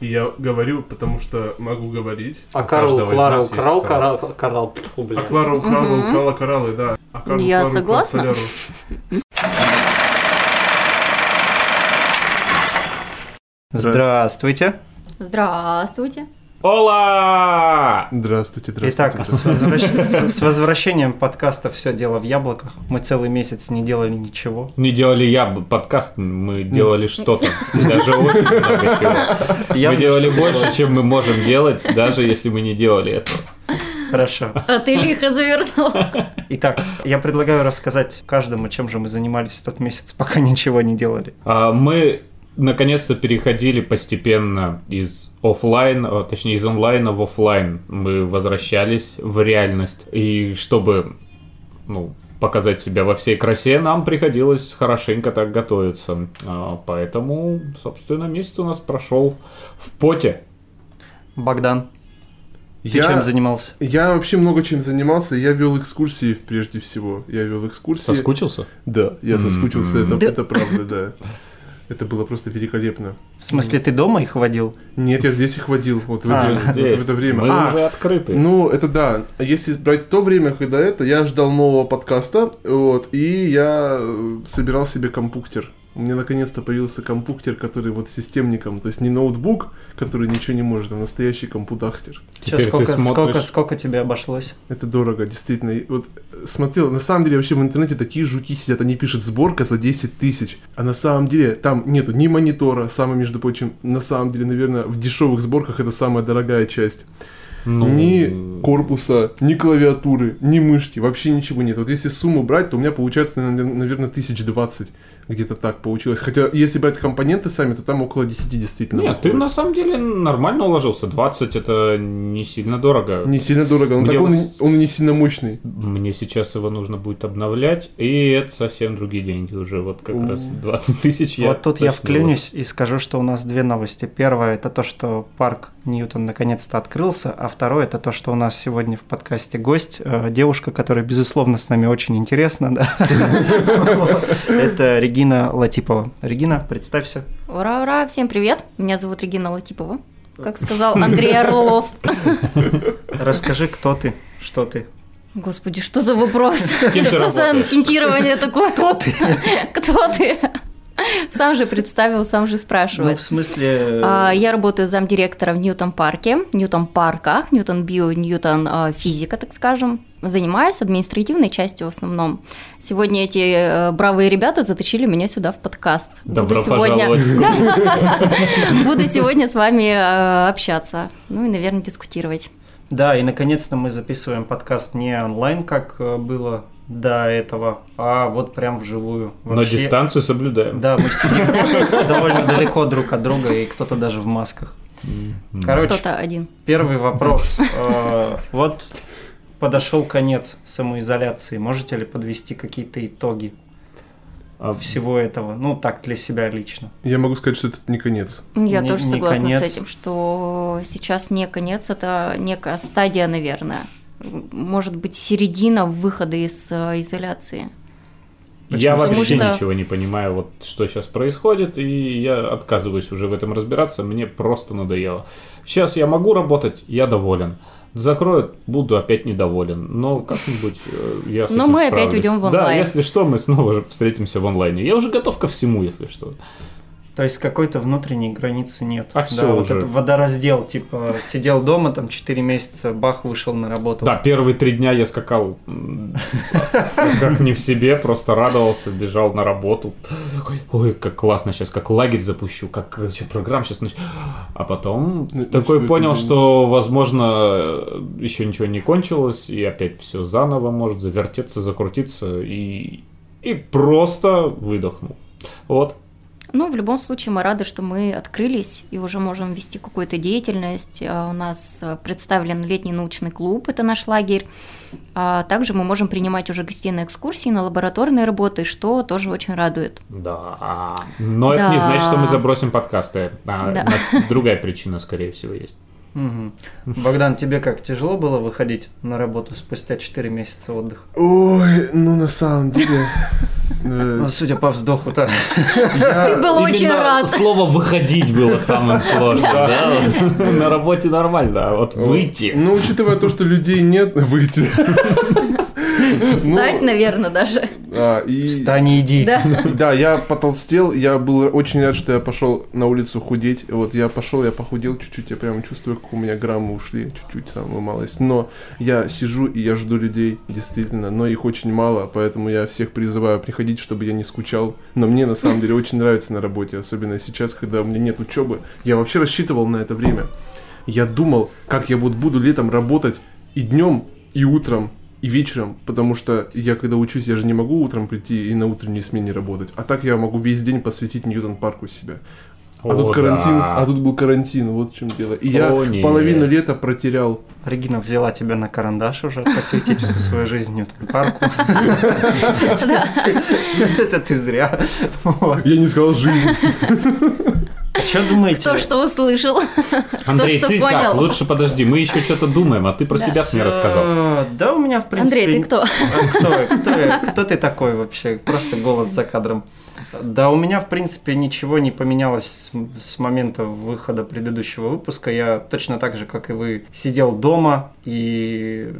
И я говорю, потому что могу говорить. А Карл Клара украл коралл, коралл. А Клара украла, украла кораллы, да. А Карл Я Клару украл согласна. соляру. Здравствуйте. Здравствуйте. Ола! Здравствуйте, здравствуйте. Итак, с, здравствуйте. возвращ- с- с возвращением подкаста «Все дело в яблоках». Мы целый месяц не делали ничего. Не делали я подкаст, мы делали что-то. Даже очень много чего. Я Мы делали больше, чем мы можем делать, даже если мы не делали этого. Хорошо. А ты лихо завернул. Итак, я предлагаю рассказать каждому, чем же мы занимались тот месяц, пока ничего не делали. А, Мы наконец-то переходили постепенно из офлайн, а, точнее из онлайна в офлайн. Мы возвращались в реальность. И чтобы ну, показать себя во всей красе, нам приходилось хорошенько так готовиться. А, Поэтому, собственно, месяц у нас прошел в поте. Богдан, ты Я- чем занимался? Я вообще много чем занимался. Я вел экскурсии прежде всего. Я вел экскурсии. Соскучился? Да, я соскучился, это, Да. это правда, да. Это было просто великолепно. В смысле, ты дома их водил? Нет, я здесь их водил, вот в, А, это, Здесь. в это время. Мы А, уже открыты. Ну, это да. Если брать то время, когда это, я ждал нового подкаста, вот, и я э, собирал себе компьютер. У меня наконец-то появился компьютер, который вот системником, то есть не ноутбук, который ничего не может, а настоящий Теперь ты сколько, смотришь- сколько, сколько тебе обошлось? Это дорого, действительно. И Вот э, смотрел, на самом деле вообще в интернете такие жуки сидят, они пишут сборка за 10 тысяч, а на самом деле там нету ни монитора, самое, между прочим, на самом деле, наверное, в дешевых сборках это самая дорогая часть. Ну, Ни корпуса, ни клавиатуры, ни мышки, вообще ничего нет. Вот если сумму брать, то у меня получается, наверное, наверное, тысяч двадцать. Где-то так получилось. Хотя, если брать компоненты сами, то там около 10 действительно. Нет, ты выходит. на самом деле нормально уложился. 20 это не сильно дорого. Не сильно дорого, но Мне так он, и- он не сильно мощный. Мне сейчас его нужно будет обновлять, и это совсем другие деньги уже. Вот как У. раз 20 тысяч я вот тут я вклинюсь и скажу, что у нас две новости. Первое это то, что парк Ньютон наконец-то открылся, а второе это то, что у нас сегодня в подкасте гость, э, девушка, которая, безусловно, с нами очень интересна. Это Регина Латипова. Регина, представься. Ура, ура, всем привет. Меня зовут Регина Латипова. Как сказал Андрей Орлов. Расскажи, кто ты, что ты. Господи, что за вопрос? Что за работаешь? анкетирование такое? Кто ты? Кто ты? Сам же представил, сам же Ну, спрашивает. в смысле... А, Я работаю замдиректора в Ньютон парке, Ньютон парках, Ньютон био, Ньютон а, физика, так скажем. Занимаюсь административной частью в основном. Сегодня эти э, бравые ребята затащили меня сюда в подкаст. Добро сегодня... пожаловать. Буду сегодня с вами э, общаться. Ну и, наверное, дискутировать. Да, и наконец-то мы записываем подкаст не онлайн, как э, было до этого, а вот прям вживую. Но Вообще- дистанцию соблюдаем. Да, мы сидим довольно далеко друг от друга, и кто-то даже в масках. Короче, Кто-то один. первый вопрос. Э, Вот подошел конец самоизоляции. Можете ли подвести какие-то итоги А всего этого? Ну, так, для себя лично. Я могу сказать, что это не конец. Я Не- тоже не согласна конец. с этим, что сейчас не конец, это некая стадия, наверное. Может быть, середина выхода из э, изоляции. Я Почему? вообще Потому что- ничего не понимаю, вот что сейчас происходит, и я отказываюсь уже в этом разбираться, мне просто надоело. Сейчас я могу работать, я доволен. Закроют, буду опять недоволен. Но как-нибудь э, я с Но этим мы опять справлюсь. уйдем в Да, онлайн. если что, мы снова же встретимся в онлайне. Я уже готов ко всему, если что. То есть какой-то внутренней границы нет. А да, всё вот уже. это водораздел, типа, сидел дома там 4 месяца, бах, вышел на работу. Да, первые три дня я скакал как не в себе, просто радовался, бежал на работу. Такой, Ой, как классно сейчас, как лагерь запущу, как э, программ сейчас нач... А потом Ну, такой начну понял, что, возможно, еще ничего не кончилось, и опять все заново может завертеться, закрутиться, и, и просто выдохнул. Вот. Ну, в любом случае, мы рады, что мы открылись и уже можем вести какую-то деятельность. А, У нас э, представлен летний научный клуб, это наш лагерь. А Также мы можем принимать уже гостей на экскурсии, на лабораторные работы, что тоже очень радует. Да. Но это не Да. значит, что мы забросим подкасты. А, Да. у нас другая причина, скорее всего, есть. Мгм. Богдан, тебе как, тяжело было выходить на работу спустя 4 месяца отдыха? Ой, ну на самом деле, Э, Ну, судя по вздоху, да. Ты был очень рад. Слово выходить было самым сложным, да? Вот На работе нормально, а вот выйти. Ну, учитывая то, что людей нет, выйти. Встать, Ну, наверное, даже. Встань и иди. Да. Да, я потолстел, я был очень рад, что я пошел на улицу худеть. Вот я пошел, я похудел чуть-чуть, я прям чувствую, как у меня граммы ушли, чуть-чуть, самую малость. Но я сижу и я жду людей, действительно, но их очень мало, поэтому я всех призываю приходить, чтобы я не скучал. Но мне на самом деле очень нравится на работе, особенно сейчас, когда у меня нет учебы. Я вообще рассчитывал на это время. Я думал, как я вот буду летом работать и днем, и утром, и вечером, потому что я когда учусь, я же не могу утром прийти и на утренней смене работать. А так я могу весь день посвятить Ньютон парку себя. А О, тут карантин, да. а тут был карантин, вот в чем дело. И я О, нет. половину лета протерял. Регина взяла тебя на карандаш уже, посвятить всю свою жизнь Ньютон парку. Да. Это ты зря. Я не сказал жизнь. А что думаете? То, что услышал. Андрей, что ты понял. как? Лучше подожди, мы еще что-то думаем, а ты про себя мне рассказал. Да, у меня, в принципе... Андрей, ты кто? А Кто, я? кто, я? кто ты такой вообще? Просто голос за кадром. Да, у меня, в принципе, ничего не поменялось с, с момента выхода предыдущего выпуска. Я точно так же, как и вы, сидел дома и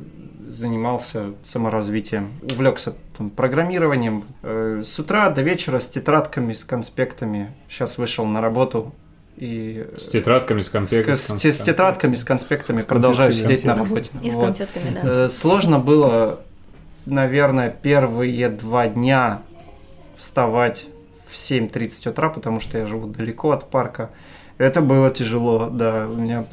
занимался саморазвитием. Увлекся там, программированием. Э, С утра до вечера с тетрадками, с конспектами. Сейчас вышел на работу и... С тетрадками, с С, конспектами. с- с тетрадками, с конспектами С продолжаю сидеть на работе. И с Вот. конфетками, да. Э, Сложно было, наверное, первые два дня вставать в 7.30 утра, потому что я живу далеко от парка. Это было тяжело, да. У меня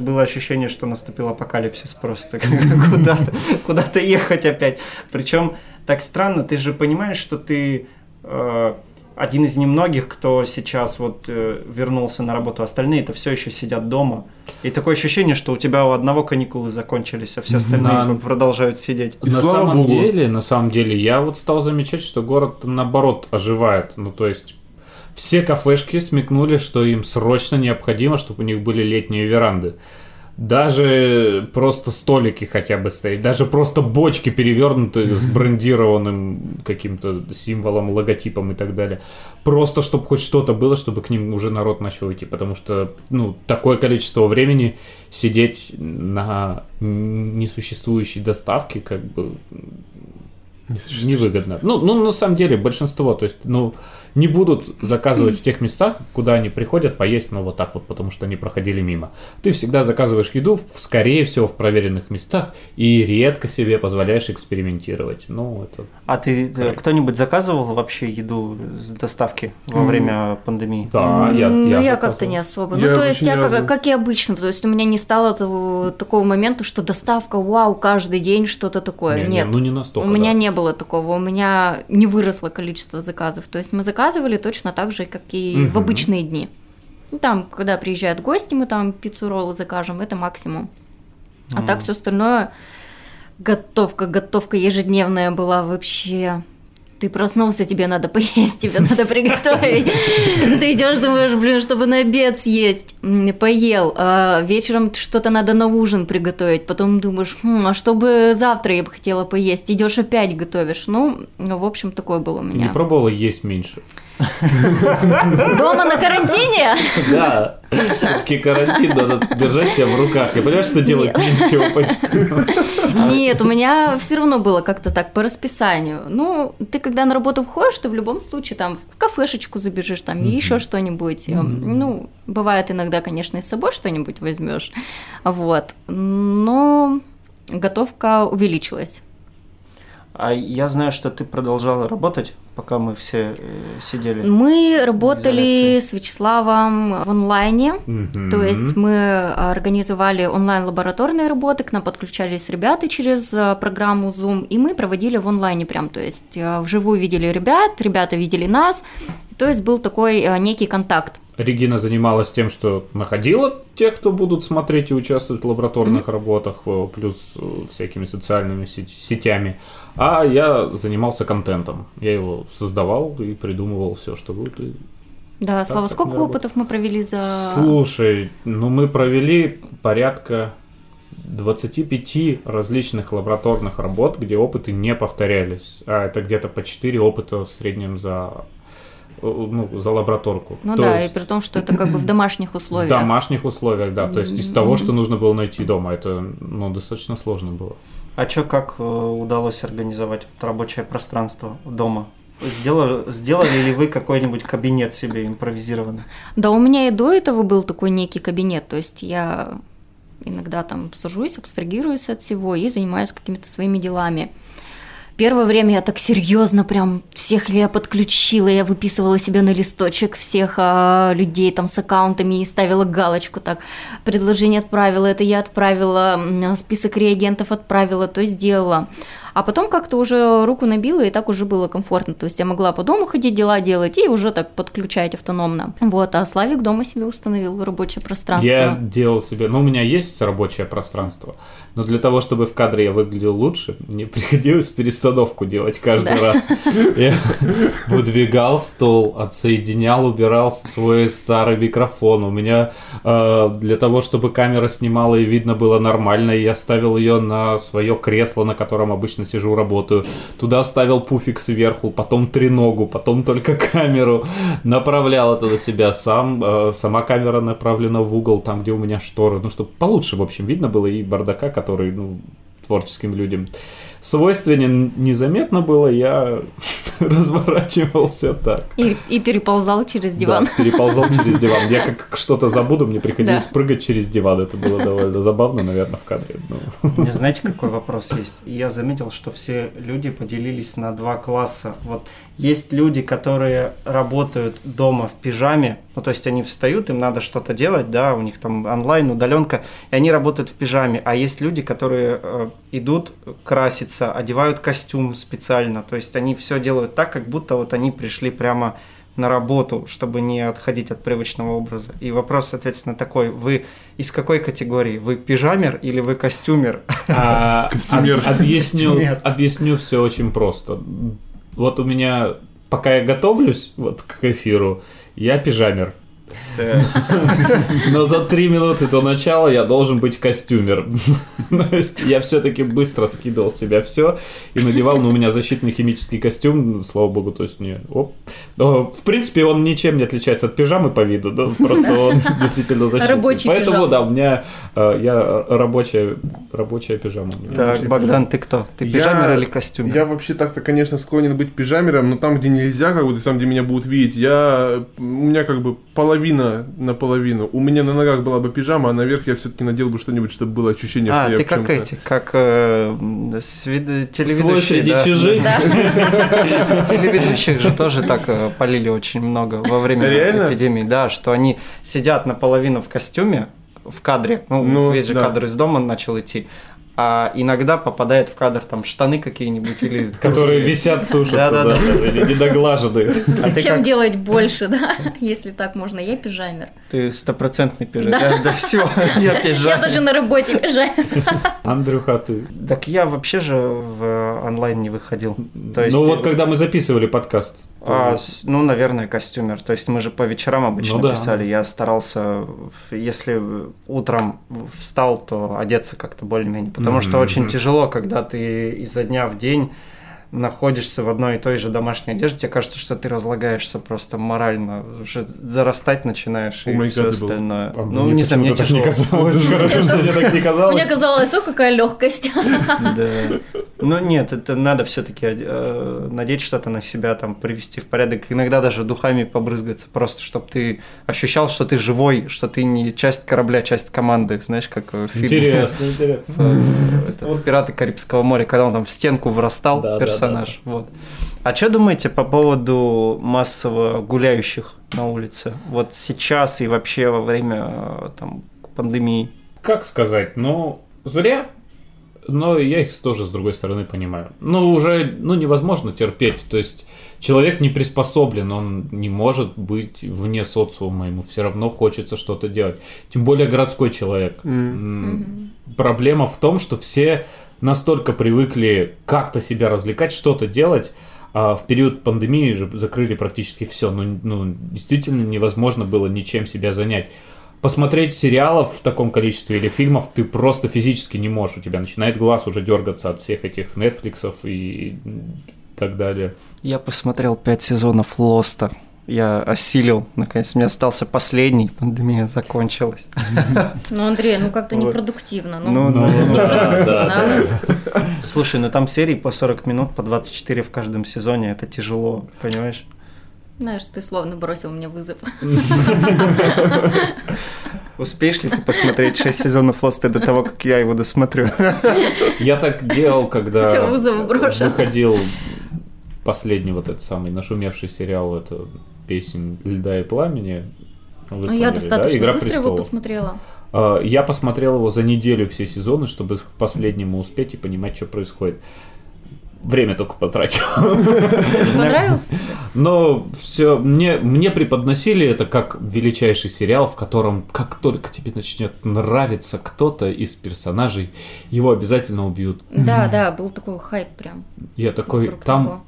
было ощущение, что наступил апокалипсис просто. Куда-то куда ехать опять. Причем так странно, ты же понимаешь, что ты э, один из немногих, кто сейчас вот э, вернулся на работу. Остальные это все еще сидят дома. И такое ощущение, что у тебя у одного каникулы закончились, а все остальные Да. продолжают сидеть. И на слава самом богу. деле, на самом деле, я вот стал замечать, что город наоборот оживает. Ну, то есть, все кафешки смекнули, что им срочно необходимо, чтобы у них были летние веранды. Даже просто столики хотя бы стоять, даже просто бочки перевернутые с брендированным каким-то символом, логотипом и так далее. Просто чтобы хоть что-то было, чтобы к ним уже народ начал идти. Потому что, ну, такое количество времени сидеть на несуществующей доставке, как бы невыгодно. Ну, ну, на самом деле, большинство, то есть, ну, не будут заказывать в тех местах, куда они приходят поесть, ну, вот так вот, потому что они проходили мимо. Ты всегда заказываешь еду, в- скорее всего, в проверенных местах, и редко себе позволяешь экспериментировать. Ну, это... А ты э, кто-нибудь заказывал вообще еду с доставки во время пандемии? Да, я, ну, я, я как-то не особо. Я ну, то есть, я как, как и обычно. То есть, у меня не стало того- такого момента, что доставка, вау, каждый день что-то такое. Не, не, Нет. ну, не настолько, У меня да. не было такого. У меня не выросло количество заказов. То есть, мы заказывали точно так же, как и в Мгм. обычные дни. Ну, там, когда приезжают гости, мы там пиццу, роллы закажем, это максимум. А так все остальное готовка, готовка ежедневная была вообще. Ты проснулся, тебе надо поесть, тебе надо приготовить. Ты идешь, думаешь, блин, чтобы на обед съесть. Поел. А вечером что-то надо на ужин приготовить. Потом думаешь, «Хм, а чтобы завтра я бы хотела поесть. Идешь опять готовишь. Ну, в общем, такое было у Ты не меня. пробовала есть меньше? Дома на карантине? Да, все-таки карантин, надо держать себя в руках. Я понимаю, что делать ничего почти. Нет, у меня все равно было как-то так по расписанию. Ну, ты когда на работу входишь, ты в любом случае там в кафешечку забежишь, там еще что-нибудь. Эм, Ну, бывает иногда, конечно, и с собой что-нибудь возьмешь. Вот. Но готовка увеличилась. А я знаю, что ты продолжала работать, пока мы все э, сидели. Мы работали с Вячеславом в онлайне. Мгм. То есть мы организовали онлайн-лабораторные работы, к нам подключались ребята через э, программу Zoom, и мы проводили в онлайне прям, то есть э, вживую видели ребят, ребята видели нас, то есть был такой некий контакт. Регина занималась тем, что находила тех, кто будут смотреть и участвовать в лабораторных работах, э, плюс всякими социальными сетями. А я занимался контентом. Я его создавал и придумывал все, что будет. и- Да, Слава, так сколько мы работаем. опытов мы провели за... Слушай, ну мы провели порядка 25 различных лабораторных работ, где опыты не повторялись. А это где-то по 4 опыта в среднем за ну, за лабораторку. Ну То да, есть и при том, что это как бы в домашних условиях. В домашних условиях, да. То есть из того, что нужно было найти дома, это ну, достаточно сложно было. А что, как э, удалось организовать вот рабочее пространство дома? Сделали, сделали ли вы какой-нибудь кабинет себе импровизированный? Да, у меня и до этого был такой некий кабинет, то есть я иногда там сажусь, абстрагируюсь от всего и занимаюсь какими-то своими делами. Первое время я так серьезно прям всех я подключила, я выписывала себе на листочек всех а, людей там с аккаунтами и ставила галочку так, предложение отправила, это я отправила, список реагентов отправила, то сделала. А потом как-то уже руку набила, и так уже было комфортно. То есть я могла по дому ходить, дела делать, и уже так подключать автономно. Вот, а Славик дома себе установил рабочее пространство. Я делал себе, ну у меня есть рабочее пространство, но для того, чтобы в кадре я выглядел лучше, мне приходилось перестановку делать каждый Да. раз. Я выдвигал стол, отсоединял, убирал свой старый микрофон. У меня э, для того, чтобы камера снимала и видно было нормально, я ставил ее на свое кресло, на котором обычно сижу, работаю. Туда ставил пуфик сверху, потом треногу, потом только камеру. Направлял это на себя сам. Э, сама камера направлена в угол, там, где у меня шторы. Ну, чтобы получше, в общем, видно было и бардака, который, ну, творческим людям свойственен незаметно было, я разворачивался так. И, и переползал через диван. Да, переползал через диван. Я как что-то забуду, мне приходилось Да. прыгать через диван. Это было довольно забавно, наверное, в кадре. Ну, У меня знаете, какой вопрос есть? Я заметил, что все люди поделились на два класса. Вот есть люди, которые работают дома в пижаме, ну то есть они встают, им надо что-то делать, да, у них там онлайн, удаленка, и они работают в пижаме. А есть люди, которые э, идут краситься, одевают костюм специально, то есть они все делают так, как будто вот они пришли прямо на работу, чтобы не отходить от привычного образа. И вопрос, соответственно, такой: вы из какой категории? Вы пижамер или вы костюмер? А, Костюмер. об- объясню, Костюмер. объясню все очень просто. Вот у меня, пока я готовлюсь вот к эфиру, я пижамер. Но за три минуты до начала я должен быть костюмер. Я все-таки быстро скидывал с себя все и надевал, но у меня защитный химический костюм, слава богу, то есть не... Оп. Но, в принципе, он ничем не отличается от пижамы по виду, да, просто он действительно защитный. Рабочий Поэтому, да, у меня э, я рабочая, рабочая пижама. Так, Богдан, ты кто? Ты Я- пижамер или костюмер? Я вообще так-то, конечно, склонен быть пижамером, но там, где нельзя, как бы, там, где меня будут видеть, я... У меня как бы половина на половину. У меня на ногах была бы пижама, а наверх я все-таки надел бы что-нибудь, чтобы было ощущение, А, что я ты как эти, как э, свид- телеведущие, Свой среди да. чужих. Да. Телеведущих же тоже так э, полили очень много во время Реально? эпидемии, да, что они сидят наполовину в костюме, в кадре, ну, Ну, весь же да. кадр из дома начал идти, а иногда попадает в кадр там штаны какие-нибудь или... Которые висят, сушатся, да, или недоглаженные. А Зачем делать больше, да? Если так можно, я пижамер. Ты стопроцентный пижамер. Да. Да, все, я Я пижамер. даже на работе пижамер. Андрюха, ты... Так я вообще же в онлайн не выходил. То есть, Ну вот когда мы записывали подкаст, А, ну, наверное, костюмер. То есть мы же по вечерам обычно Ну да. писали. Я старался, если утром встал, то одеться как-то более-менее. Потому что Мгм. очень тяжело, когда ты изо дня в день находишься в одной и той же домашней одежде, тебе кажется, что ты разлагаешься просто морально, уже зарастать начинаешь и все остальное. А ну, мне не знаю, мне так не казалось. Хорошо, что мне так не казалось. Мне казалось, о, какая легкость. Да. Ну нет, это надо все-таки надеть что-то на себя, там, привести в порядок. Иногда даже духами побрызгаться, просто чтобы ты ощущал, что ты живой, что ты не часть корабля, часть команды, знаешь, как в фильме. Интересно, интересно. э, «Пираты Карибского моря», когда он там в стенку врастал, Да, да, персонаж. Вот. А что думаете по поводу массово гуляющих на улице? Вот сейчас и вообще во время э, там, пандемии? Как сказать, ну, зря, но я их тоже с другой стороны понимаю. Ну, уже, ну, невозможно терпеть, то есть человек не приспособлен, он не может быть вне социума, ему все равно хочется что-то делать. Тем более городской человек. М, Проблема в том, что все настолько привыкли как-то себя развлекать, что-то делать, а в период пандемии же закрыли практически все. Ну, ну, действительно невозможно было ничем себя занять. посмотреть сериалов в таком количестве или фильмов ты просто физически не можешь. У тебя начинает глаз уже дергаться от всех этих Нетфликсов и так далее. Я посмотрел пять сезонов Лоста. Я осилил, наконец, мне остался последний, пандемия закончилась. Ну, Андрей, ну как-то непродуктивно. Ну, Ну, ну, непродуктивно. Слушай, ну там серии по 40 минут, по 24 в каждом сезоне, это тяжело, понимаешь? Знаешь, ты словно бросил мне вызов. Успеешь ли ты посмотреть 6 сезонов Лоста до того, как я его досмотрю? Я так делал, когда выходил последний вот этот самый нашумевший сериал, это «Песнь льда и пламени». Вы А я поняли, да? достаточно «Игра быстро его престолов». посмотрела. А, Я посмотрел его за неделю все сезоны, чтобы к последнему успеть и понимать, что происходит. Время только потратил. Не понравился тебе? Но все мне, мне преподносили это как величайший сериал, в котором как только тебе начнет нравиться кто-то из персонажей, его обязательно убьют. Да, да, был такой хайп прям. Я такой, там.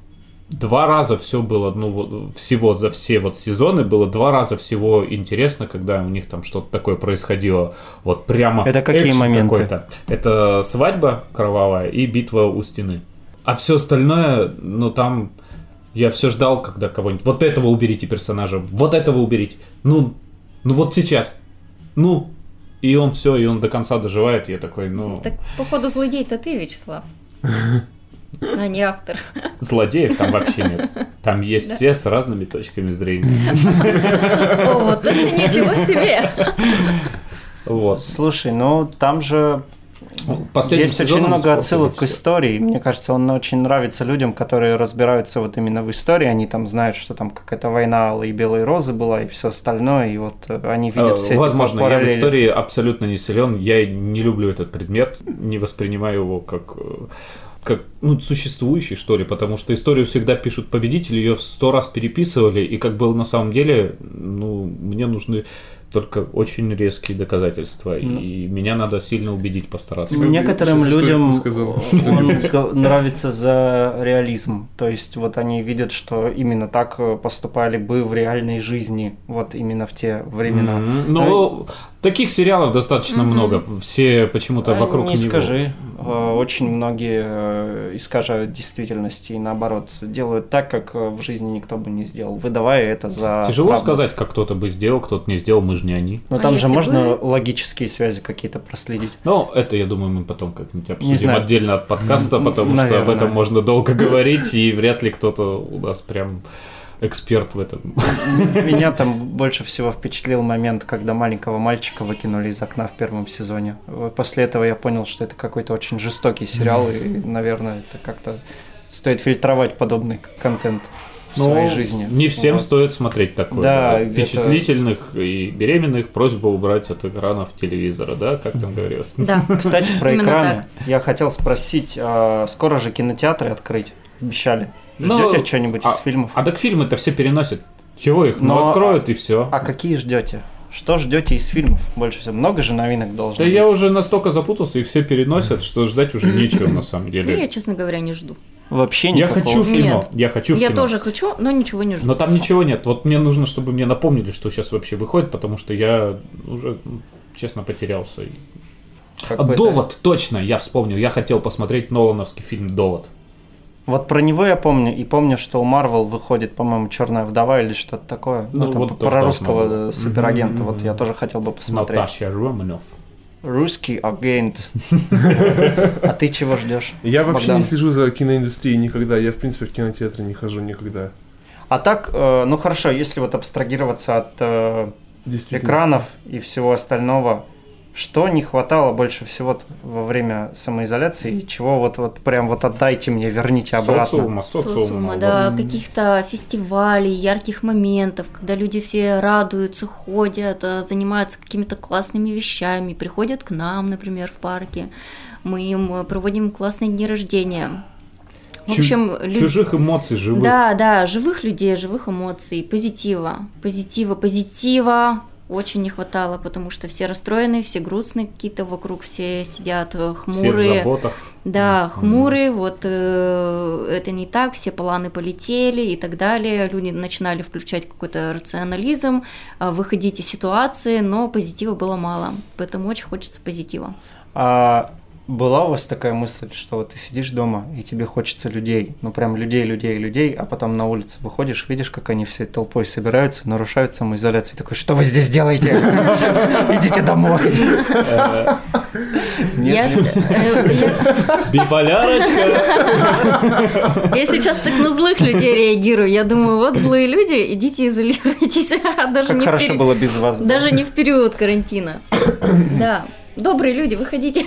Два раза все было, ну вот всего за все вот сезоны было два раза всего интересно, когда у них там что-то такое происходило, вот прямо. Это какие моменты? какой-то. Это свадьба кровавая и битва у стены. А все остальное, ну там я все ждал, когда кого-нибудь. Вот этого уберите персонажа, вот этого уберите. Ну, ну вот сейчас. Ну. И он все, и он до конца доживает. Я такой, ну. Так, походу, злодей-то ты, Вячеслав. А не автор. Злодеев там вообще нет. Там есть все с разными точками зрения. О, вот это ничего себе! Вот. Слушай, ну там же Последним есть очень много отсылок к всё. истории. Мне кажется, он очень нравится людям, которые разбираются вот именно в истории. Они там знают, что там какая-то война Алой и Белой Розы была и все остальное. И вот э, они видят все Э, эти Возможно, я в параллели. истории абсолютно не силен. Я не люблю этот предмет, не воспринимаю его как э, как ну, существующий, что ли, потому что историю всегда пишут победители, ее в сто раз переписывали, и как было на самом деле, ну, мне нужны только очень резкие доказательства, и меня надо сильно убедить, постараться. Ну, Некоторым людям сказал. он нравится за реализм. То есть вот они видят, что именно так э, поступали бы в реальной жизни, вот именно в те времена. Мгм. Ну, таких сериалов достаточно много. Все почему-то А, вокруг не него. скажи. Э, Очень многие э, искажают действительность и наоборот делают так, как э, в жизни никто бы не сделал, выдавая это за Тяжело правду. сказать, как кто-то бы сделал, кто-то не сделал, мы же не они. Но А там же можно бы- логические связи какие-то проследить. Ну, это, я думаю, мы потом как-нибудь обсудим отдельно от подкаста, потому что об Наверное. этом можно долго говорить, и вряд ли кто-то у нас прям эксперт в этом. Меня там больше всего впечатлил момент, когда маленького мальчика выкинули из окна в первом сезоне. После этого я понял, что это какой-то очень жестокий сериал, и, наверное, это как-то стоит фильтровать подобный контент в своей жизни. Ну, Не всем Вот. стоит смотреть такое. Да, да. Впечатлительных и беременных просьба убрать от экранов телевизора, да, как там говорилось. Да. Кстати, про экраны. Я хотел спросить, а скоро же кинотеатры открыть? Обещали. Ну, Ждете что-нибудь а- из фильмов? А так фильмы-то все переносят. Чего их? Ну, Но- откроют и все. А какие ждете? Что ждете из фильмов больше всего? Много же новинок должно Да быть. я уже настолько запутался, их все переносят, что ждать уже нечего на самом Ну, я, деле. честно говоря, не жду. Вообще Я никакого. хочу в кино. Нет. Я хочу в Я кино. тоже хочу, но ничего не жду. Но там ничего нет. Вот мне нужно, чтобы мне напомнили, что сейчас вообще выходит, потому что я уже, ну, честно, потерялся. А Какой-то- Довод, точно, я вспомнил. Я хотел посмотреть Нолановский фильм Довод. Вот про него я помню, и помню, что у Марвел выходит, по-моему, Черная вдова или что-то такое. Ну, Ну, там вот про русского э, суперагента. Мгм, Вот я тоже хотел бы посмотреть. Наташа Романов. Русский агент. А ты чего ждешь? Я вообще не слежу за киноиндустрией никогда. Я, в принципе, в кинотеатры не хожу никогда. А так, э, ну хорошо, если вот абстрагироваться от э, экранов и всего остального, что не хватало больше всего во время самоизоляции, и чего вот, вот прям вот отдайте мне, верните обратно? Социума, социума. социума, да, каких-то фестивалей, ярких моментов, когда люди все радуются, ходят, э, занимаются какими-то классными вещами, приходят к нам, например, в парке, мы им проводим классные дни рождения. В Чу- общем, лю- Чужих эмоций живых. да, да, живых людей, живых эмоций, позитива, позитива, позитива, Очень не хватало, потому что все расстроенные, все грустные какие-то вокруг, все сидят э, Все в хмурые. заботах. Да, хмурые, вот э, это не так, все планы полетели и так далее. Люди начинали включать какой-то рационализм, э, выходить из ситуации, но позитива было мало. Поэтому очень хочется позитива. А была у вас такая мысль, что вот ты сидишь дома, и тебе хочется людей, ну прям людей, людей, людей, а потом на улицу выходишь, видишь, как они все толпой собираются, нарушают самоизоляцию, и такой, что вы здесь делаете? Идите домой. Э, Я, э, Биполярочка! я сейчас так на злых людей реагирую. Я думаю, вот злые люди, идите изолируйтесь. Даже Как хорошо было без вас. да. Даже не в период карантина. Да. Добрые люди, выходите.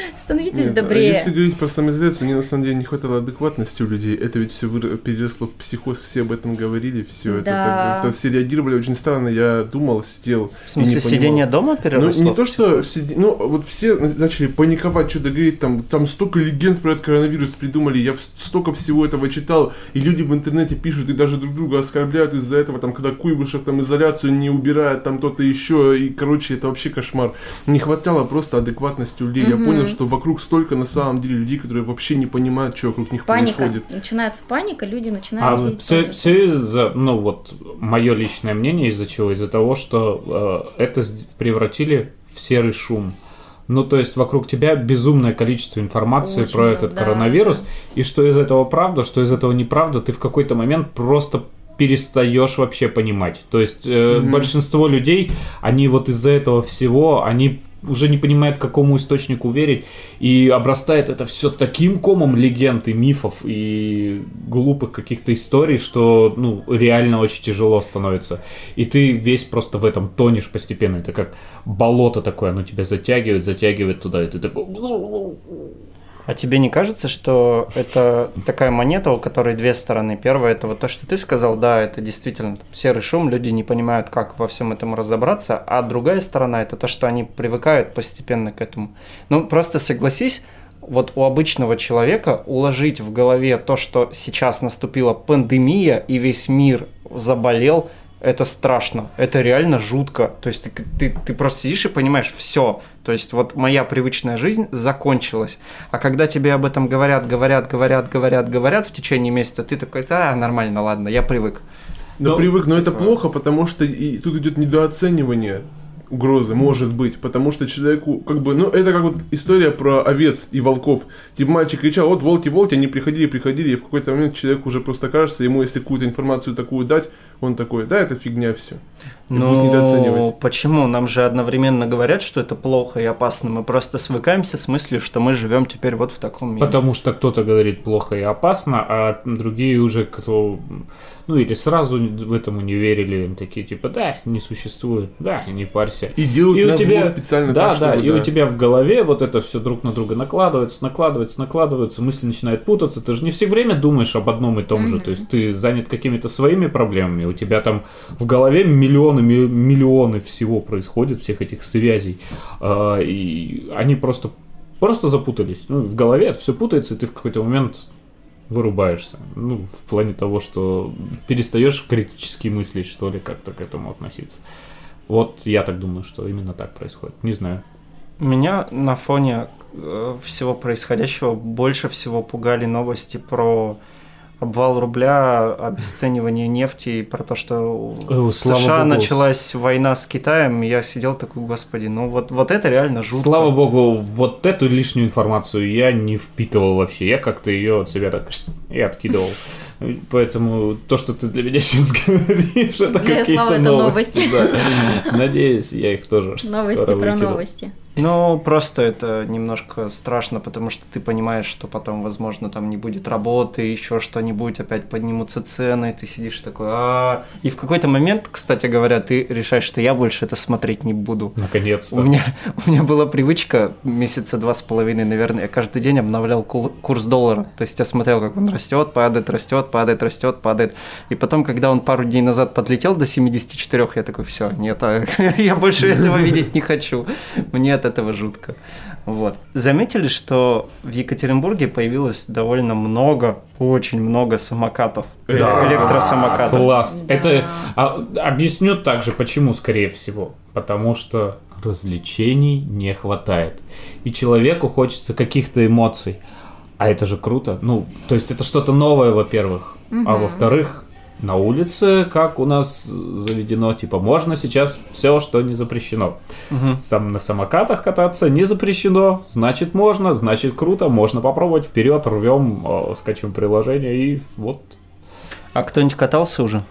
Становитесь Нет, а добрее. Если говорить про самоизоляцию, мне на самом деле не хватало адекватности у людей. Это ведь все переросло в психоз, все об этом говорили, все это Да. так, как-то все реагировали очень странно. Я думал, сидел. В смысле, и не сидение дома Ну, переросло? не то, что сиди- ну, вот все начали паниковать, что-то говорить, там, там столько легенд про этот коронавирус придумали, я столько всего этого читал, и люди в интернете пишут и даже друг друга оскорбляют из-за этого, там, когда Куйбышев там изоляцию не убирает, там кто-то еще, и, короче, это вообще кошмар. Не хватало просто адекватности у людей, я Мгм. понял, что вокруг столько на самом деле людей, которые вообще не понимают, что вокруг них Паника. происходит. Начинается паника, люди А начинают сидеть все, из-за, ну вот, мое личное мнение из-за чего? Из-за того, что э, это превратили в серый шум. Ну, то есть вокруг тебя безумное количество информации Очень про много, этот да, коронавирус, и что из этого правда, что из этого неправда, ты в какой-то момент просто перестаешь вообще понимать. То есть э, Мгм. большинство людей, они вот из-за этого всего, они уже не понимают, к какому источнику верить, и обрастает это все таким комом легенд и мифов и глупых каких-то историй, что ну реально очень тяжело становится. И ты весь просто в этом тонешь постепенно. Это как болото такое, оно тебя затягивает, затягивает туда, и ты такой... А тебе не кажется, что это такая монета, у которой две стороны? Первое, это вот то, что ты сказал, да, это действительно там серый шум, люди не понимают, как во всем этом разобраться, а другая сторона, это то, что они привыкают постепенно к этому. Ну, просто согласись, вот у обычного человека уложить в голове то, что сейчас наступила пандемия и весь мир заболел, это страшно, это реально жутко. То есть ты, ты, ты просто сидишь и понимаешь, все. То есть вот моя привычная жизнь закончилась. А когда тебе об этом говорят, говорят, говорят, говорят, говорят в течение месяца, ты такой, да, нормально, ладно, я привык. Но Но- привык, но это плохо, потому что и тут идет недооценивание угрозы, может быть, потому что человеку, как бы, ну, это как вот история про овец и волков. Типа мальчик кричал, вот волки, волки, они приходили, приходили, и в какой-то момент человеку уже просто кажется, ему если какую-то информацию такую дать, он такой, да, это фигня все. И Ну, недооценивать. почему? Нам же одновременно говорят, что это плохо и опасно. Мы просто свыкаемся с мыслью, что мы живем теперь вот в таком мире. Потому что кто-то говорит плохо и опасно, а другие уже кто... Ну или сразу в этому не верили, они такие типа, да, не существует, да, не парься. И делают И у тебя- специально да, так, да, чтобы, и у тебя в голове вот это все друг на друга накладывается, накладывается, накладывается, мысли начинают путаться. Ты же не все время думаешь об одном и том же. Мгм. То есть ты занят какими-то своими проблемами, у тебя там в голове миллионы, ми- миллионы всего происходит, всех этих связей. А, И они просто, просто запутались. Ну, в голове это все путается, и ты в какой-то момент вырубаешься. Ну, в плане того, что перестаешь критически мыслить, что ли, как-то к этому относиться. Вот я так думаю, что именно так происходит. Не знаю. Меня на фоне э, всего происходящего больше всего пугали новости про обвал рубля, обесценивание нефти и про то, что О, в США богу. началась война с Китаем. Я сидел такой, господи, ну вот, вот это реально жутко. Слава богу, вот эту лишнюю информацию я не впитывал вообще. Я как-то ее от себя так и откидывал. Поэтому то, что ты для меня сейчас говоришь, это какие-то это новости. да. Надеюсь, я их тоже Новости скоро про выкину. новости. Ну, просто это немножко страшно, потому что ты понимаешь, что потом, возможно, там не будет работы, еще что-нибудь, опять поднимутся цены, ты сидишь такой, а И в какой-то момент, кстати говоря, ты решаешь, что я больше это смотреть не буду. Наконец-то. У меня, у меня была привычка месяца два с половиной, наверное, я каждый день обновлял курс доллара. То есть я смотрел, как он растет, падает, растет, падает, растет, падает. И потом, когда он пару дней назад подлетел до 74, я такой, все, нет, а, я больше этого видеть не хочу. Мне от этого жутко. Вот. Заметили, что в Екатеринбурге появилось довольно много, очень много самокатов, Да. электросамокатов. Класс. Да. Это а, объясню также, почему, скорее всего. Потому что развлечений не хватает. И человеку хочется каких-то эмоций. А это же круто. Ну, то есть это что-то новое, во-первых. А Мгм. во-вторых, на улице, как у нас заведено, типа, можно сейчас все, что не запрещено. Мгм. Сам на самокатах кататься не запрещено, значит можно, значит круто, можно попробовать, вперед, рвем, э, скачем приложение и вот. А кто-нибудь катался уже?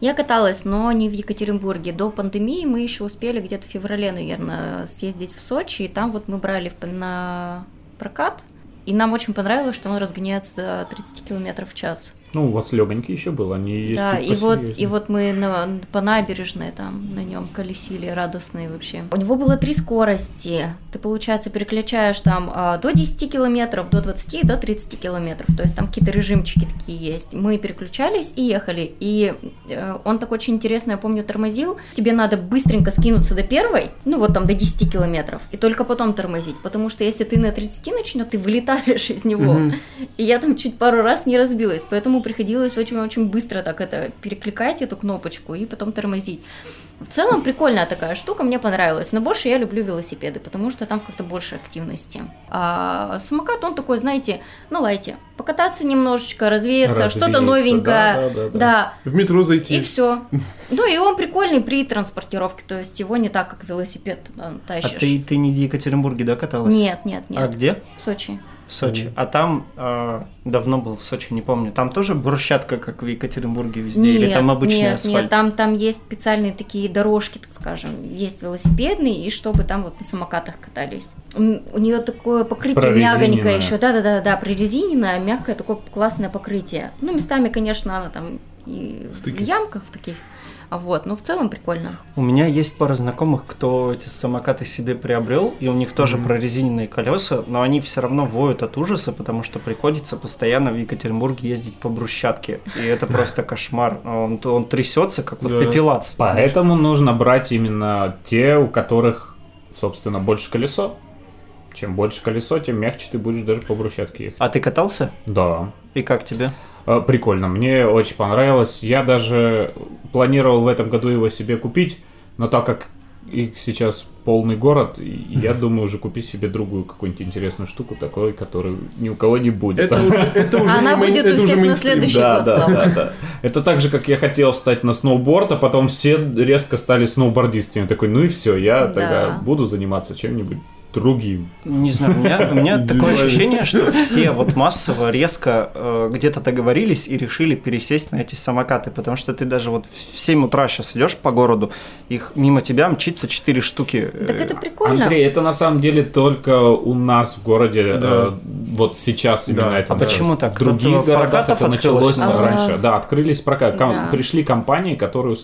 Я каталась, но не в Екатеринбурге. До пандемии мы еще успели где-то в феврале, наверное, съездить в Сочи, и там вот мы брали на прокат, и нам очень понравилось, что он разгоняется до 30 км в час. Ну, у вас легонький еще был, они есть да, и вот, и вот мы на- по набережной там на нем колесили, радостные вообще. У него было три скорости. Ты, получается, переключаешь там а, до 10 километров, до 20 и до 30 километров. То есть там какие-то режимчики такие есть. Мы переключались и ехали. И э, он так очень интересно, я помню, тормозил. Тебе надо быстренько скинуться до первой, ну вот там до 10 километров, и только потом тормозить. Потому что если ты на 30 начнешь, ты вылетаешь из него. Мгм. И я там чуть пару раз не разбилась, поэтому приходилось очень-очень быстро так это перекликать эту кнопочку и потом тормозить. В целом прикольная такая штука, мне понравилась, но больше я люблю велосипеды, потому что там как-то больше активности. А самокат, он такой, знаете, на лайте, покататься немножечко, развеяться, что-то Развеяться, новенькое, да, да, да, да. В метро зайти. и все. Ну и он прикольный при транспортировке, то есть его не так, как велосипед А тащишь. ты, ты не в Екатеринбурге, да, каталась? Нет, нет, нет, А где? в Сочи. В Сочи. А там а, давно был в Сочи, не помню. Там тоже брусчатка, как в Екатеринбурге везде, или там обычный нет, асфальт? Нет, там, там есть специальные такие дорожки, так скажем, есть велосипедные, и чтобы там вот на самокатах катались. У нее такое покрытие мягонькое еще, да-да-да, прорезиненное, мягкое, такое классное покрытие. Ну, местами, конечно, оно там и Стыки. в ямках таких, а вот, но в целом прикольно. У меня есть пара знакомых, кто эти самокаты себе приобрел, и у них тоже Мгм. прорезиненные колеса, но они все равно воют от ужаса, потому что приходится постоянно в Екатеринбурге ездить по брусчатке. И это просто кошмар. Он, он трясется, как вот пепелац. Поэтому нужно брать именно те, у которых, собственно, больше колесо. Чем больше колесо, тем мягче ты будешь даже по брусчатке ехать. А ты катался? Да. И как тебе? Э, Прикольно, мне очень понравилось. Я даже планировал в этом году его себе купить, но так как их сейчас полный город, я думаю уже купить себе другую какую-нибудь интересную штуку, такой, которой ни у кого не будет. Это уже, это уже Она не будет у всех на следующий Да, год, да, да, да. Это так же, как я хотел встать на сноуборд, а потом все резко стали сноубордистами. Такой, ну и все, я Да. тогда буду заниматься чем-нибудь другим. Не знаю, у меня, у меня такое ощущение, что все вот массово резко э, где-то договорились и решили пересесть на эти самокаты, потому что ты даже вот в 7 утра сейчас идешь по городу, их мимо тебя мчится 4 штуки. э, Так это прикольно. Андрей, это на самом деле только у нас в городе Да. э, вот сейчас именно Да. это. А почему так? В других Кто-то городах это началось наверное? раньше. Да, открылись прокат. Ком- Да. Пришли компании, которые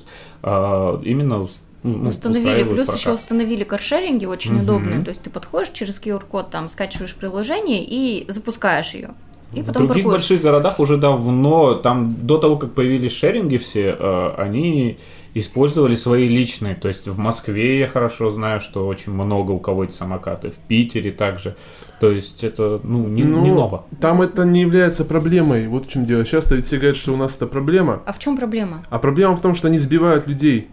э, именно ну, Установили, устраивают плюс прокат. еще установили каршеринги очень Мгм. удобные. То есть ты подходишь через QR-код, там скачиваешь приложение и запускаешь ее. И в потом других паркуешь. больших городах уже давно, там до того, как появились шеринги все, э, они использовали свои личные. То есть в Москве я хорошо знаю, что очень много у кого эти самокаты, в Питере также. То есть это ну, не, Ну, не ново. Там это не является проблемой. Вот в чем дело. Сейчас-то ведь все говорят, что у нас это проблема. А в чем проблема? А проблема в том, что они сбивают людей.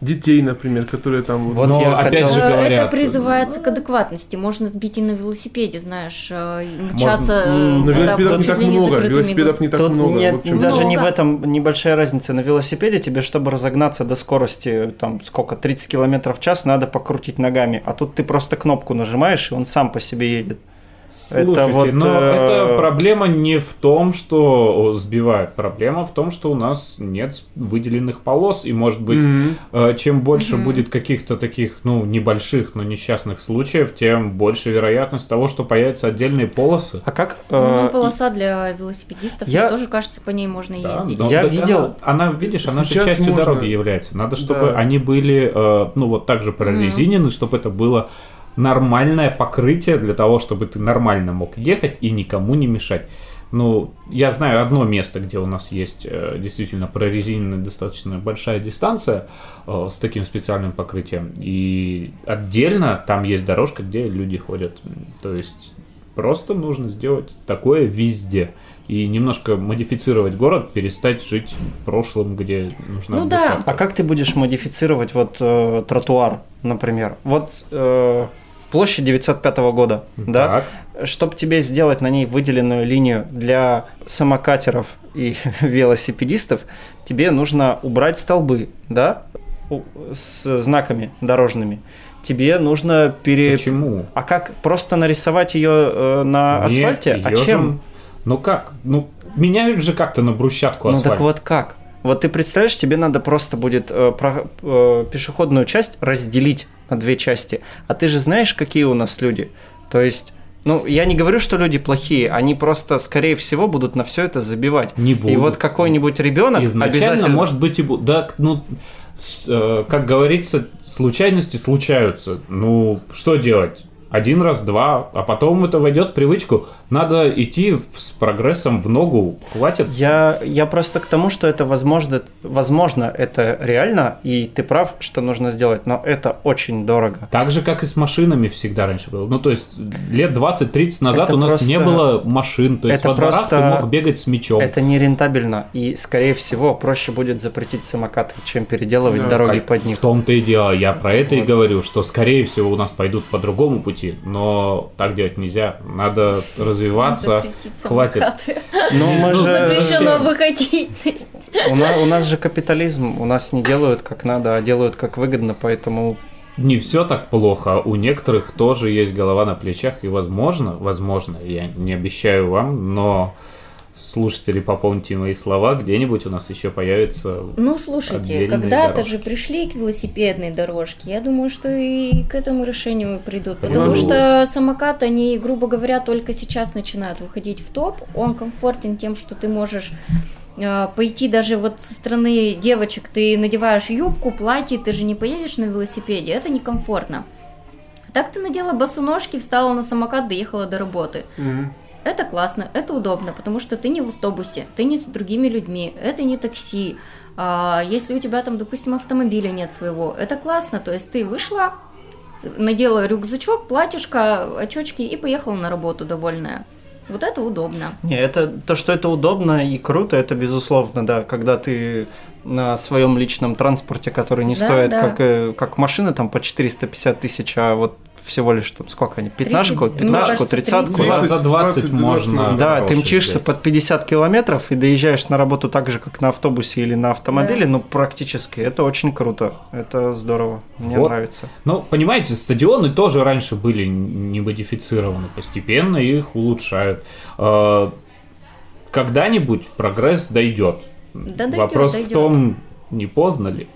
Детей, например, которые там... Вот Но я опять хотел- же говорят, Это призывается к адекватности. Можно сбить и на велосипеде, знаешь, э, мчаться. М, Но э, велосипедов да, не так много. Велосипедов не так Тут много. нет, Вот чем даже дело. не в Много. этом небольшая разница. На велосипеде тебе, чтобы разогнаться до скорости, там, сколько, 30 км в час, надо покрутить ногами. А тут ты просто кнопку нажимаешь, и он сам по себе едет. Слушайте, Это вот, но э, это проблема не в том, что сбивают. Проблема в том, что у нас нет выделенных полос. И, может быть, э, чем больше Мгм. будет каких-то таких, ну, небольших, но несчастных случаев, тем больше вероятность того, что появятся отдельные полосы. А как... Ну, э, полоса для велосипедистов, я- мне тоже кажется, по ней можно Да, ездить. но Я видел- Она, она, видишь, она же частью можно. дороги является. Надо, чтобы Да. они были, э, ну, вот так же прорезинены, чтобы это было нормальное покрытие для того, чтобы ты нормально мог ехать и никому не мешать. Ну, я знаю одно место, где у нас есть э, действительно прорезиненная достаточно большая дистанция э, с таким специальным покрытием. И отдельно там есть дорожка, где люди ходят. То есть просто нужно сделать такое везде. И немножко модифицировать город, перестать жить прошлым, где нужна Ну да. А как ты будешь модифицировать вот э, тротуар, например? Вот э, площадь 905 года, да? Так. Чтобы тебе сделать на ней выделенную линию для самокатеров и велосипедистов, тебе нужно убрать столбы, да, с знаками дорожными. Тебе нужно пере... Почему? А как просто нарисовать ее на Нет, асфальте? А её же- чем? Ну как? Ну, меняют же как-то на брусчатку Ну асфальт. так вот как? Вот ты представляешь, тебе надо просто будет э, про- э, пешеходную часть разделить на две части. А ты же знаешь, какие у нас люди. То есть, ну, я не говорю, что люди плохие, они просто, скорее всего, будут на все это забивать. Не И будут. вот какой-нибудь ребенок Изначально, обязательно... может быть, и будет. Да, ну, с- э, как говорится, случайности случаются. Ну, что делать? Один раз, два, а потом это войдет в привычку. Надо идти с прогрессом в ногу. Хватит. Я, я просто к тому, что это возможно, возможно, это реально, и ты прав, что нужно сделать, но это очень дорого. Так же, как и с машинами всегда раньше было. Ну, то есть, лет 20-30 назад Это у нас просто- не было машин. То есть, это во дворах ты просто- мог бегать с мечом. Это нерентабельно, и, скорее всего, проще будет запретить самокаты, чем переделывать Да. дороги Как- под них. В том-то и дело. Я про это и Вот. говорю, что, скорее всего, у нас пойдут по другому пути. Но так делать нельзя. Надо развиваться. Хватит. самокаты. Ну, мы Ну, же... Запрещено выходить. У нас, у нас же капитализм, у нас не делают как надо, а делают как выгодно, поэтому Не все так плохо. У некоторых тоже есть голова на плечах. И возможно, возможно, я не обещаю вам, но слушатели, попомните мои слова, где-нибудь у нас еще появится Ну, слушайте, когда-то же пришли к велосипедной дорожке. Я думаю, что и к этому решению придут. Потому ну, что самокат, они, грубо говоря, только сейчас начинают выходить в топ. Он комфортен тем, что ты можешь э, пойти даже вот со стороны девочек, ты надеваешь юбку, платье, ты же не поедешь на велосипеде, это некомфортно. Так ты надела босоножки, встала на самокат, доехала до работы. Мгм. Это классно, это удобно, потому что ты не в автобусе, ты не с другими людьми, это не такси. А, если у тебя там, допустим, автомобиля нет своего, это классно, то есть ты вышла, надела рюкзачок, платьишко, очочки и поехала на работу довольная. Вот это удобно. Не, это то, что это удобно и круто, это безусловно, да, когда ты на своем личном транспорте, который не Да, стоит да. как, э, как машина там по 450 тысяч, а вот всего лишь там сколько они, пятнашку, 30, мне пятнашку, тридцатку, 30. да? За 20 можно. можно. Да, ты мчишься взять. под 50 километров и доезжаешь на работу так же, как на автобусе или на автомобиле, Да. ну практически. Это очень круто, это здорово, мне Вот. нравится. Ну, понимаете, стадионы тоже раньше были не модифицированы, постепенно их улучшают. Э, Когда-нибудь прогресс дойдет. Да дойдет, Вопрос в дойдет. том, не поздно ли.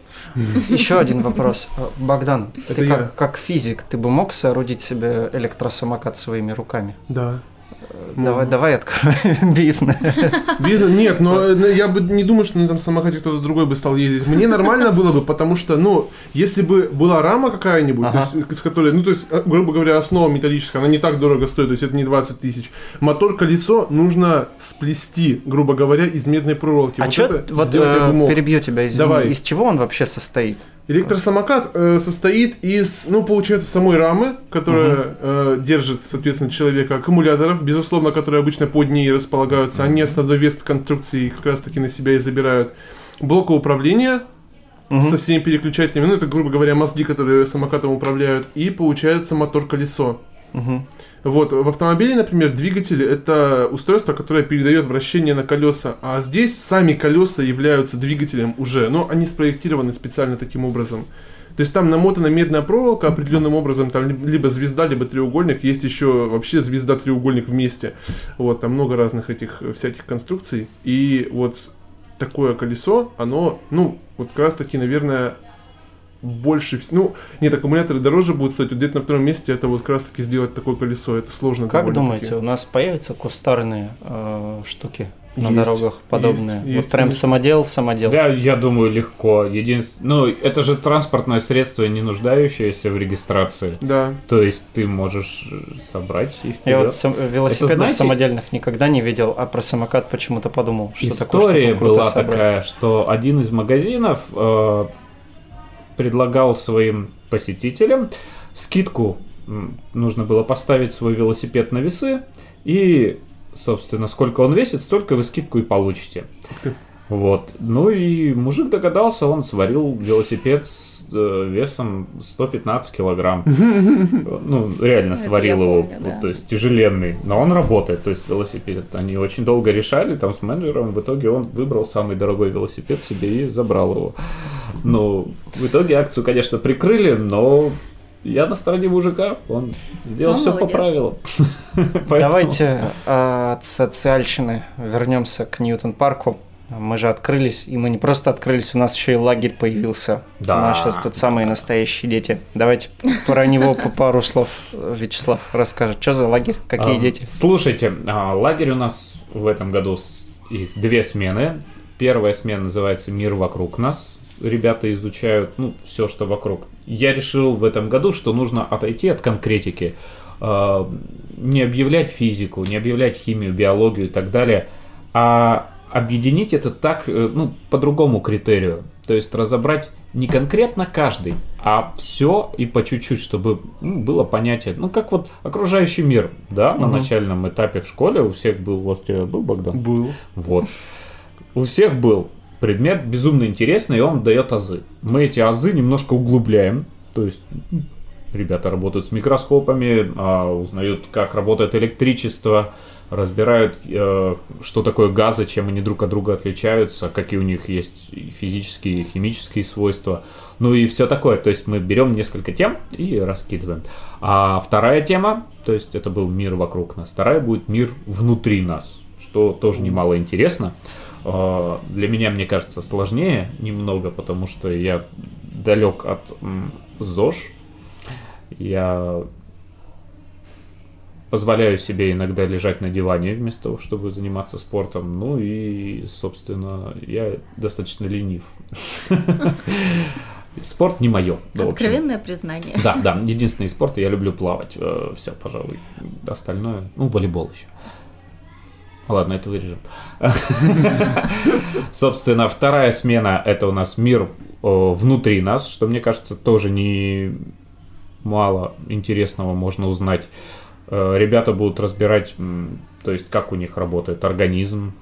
Еще один вопрос. Богдан, Это ты я. как, как физик, ты бы мог соорудить себе электросамокат своими руками? Да. Давай, давай откроем бизнес. Бизнес, нет, но э, я бы не думаю, что на этом самокате кто-то другой бы стал ездить. Мне нормально было бы, потому что, ну, если бы была рама какая-нибудь, Ага. с которой, ну, то есть, э, грубо говоря, основа металлическая, она не так дорого стоит, то есть это не 20 тысяч. Мотор-колесо нужно сплести, грубо говоря, из медной проволоки. А вот что, вот э, перебью тебя, извини, Давай. из чего он вообще состоит? Электросамокат э, состоит из, ну, получается, самой рамы, которая э, держит, соответственно, человека, аккумуляторов, безусловно, которые обычно под ней располагаются. Они основной вес конструкции как раз-таки на себя и забирают. Блока управления Мгм. со всеми переключателями, ну, это, грубо говоря, мозги, которые самокатом управляют. И получается мотор-колесо. Мгм. Вот, в автомобиле, например, двигатель это устройство, которое передает вращение на колеса, а здесь сами колеса являются двигателем уже, но они спроектированы специально таким образом. То есть там намотана медная проволока определенным образом, там ли- либо звезда, либо треугольник, есть еще вообще звезда-треугольник вместе. Вот, там много разных этих всяких конструкций. И вот такое колесо, оно, ну, вот как раз таки, наверное, больше... Ну, нет, аккумуляторы дороже будут стоить. Вот где-то на втором месте это вот как раз таки сделать такое колесо. Это сложно Как думаете, у нас появятся кустарные э, штуки на Есть, дорогах подобные? есть, вот есть, прям есть. самодел, самодел. Да, я думаю, легко. Единственное, ну, это же транспортное средство, не нуждающееся в регистрации. Да. То есть ты можешь э, собрать и Я вперед. вот сам- велосипедов знаете- самодельных никогда не видел, а про самокат почему-то подумал, что История круто была собрать. такая, что один из магазинов э, предлагал своим посетителям скидку. Нужно было поставить свой велосипед на весы и, собственно, сколько он весит, столько вы скидку и получите. ты. Вот. Ну и мужик догадался, он сварил велосипед с э, весом 115 килограмм. Ну, реально Это сварил его, вот, то есть тяжеленный. Но он работает, то есть велосипед. Они очень долго решали там с менеджером. В итоге он выбрал самый дорогой велосипед себе и забрал его. Ну, в итоге акцию, конечно, прикрыли, но я на стороне мужика. Он сделал Он все по правилам. Давайте э, от социальщины вернемся к Ньютон-парку. Мы же открылись, и мы не просто открылись, у нас еще и лагерь появился. Да. У нас сейчас тут самые настоящие дети. Давайте про него по пару слов Вячеслав расскажет. Что за лагерь? Какие А, дети? Слушайте, а, лагерь у нас в этом году их две смены. Первая смена называется «Мир вокруг нас». Ребята изучают ну, все, что вокруг. Я решил в этом году, что нужно отойти от конкретики. а, Не объявлять физику, не объявлять химию, биологию и так далее, а объединить это так, э, ну, по другому критерию. То есть разобрать не конкретно каждый, а все и по чуть-чуть, чтобы ну, было понятие. Ну, как вот окружающий мир, да, на Мгм. начальном этапе в школе у всех был, у тебя был Богдан? Был. Вот. У всех был предмет безумно интересный, и он дает азы. Мы эти азы немножко углубляем. То есть ребята работают с микроскопами, а, узнают, как работает электричество, разбирают, э, что такое газы, чем они друг от друга отличаются, какие у них есть физические и химические свойства. Ну и все такое. То есть мы берем несколько тем и раскидываем. А вторая тема, то есть это был мир вокруг нас. Вторая будет мир внутри нас, что тоже немало интересно. Э, Для меня, мне кажется, сложнее немного, потому что я далек от ЗОЖ. Я позволяю себе иногда лежать на диване вместо того, чтобы заниматься спортом. Ну и, собственно, я достаточно ленив. Спорт не мое. Откровенное признание. Да, да, единственный спорт, я люблю плавать. Все, пожалуй. Остальное, ну, волейбол еще. Ладно, это вырежем. Собственно, вторая смена это у нас мир э, внутри нас, что мне кажется тоже не мало интересного можно узнать. Э, Ребята будут разбирать, то есть как у них работает организм,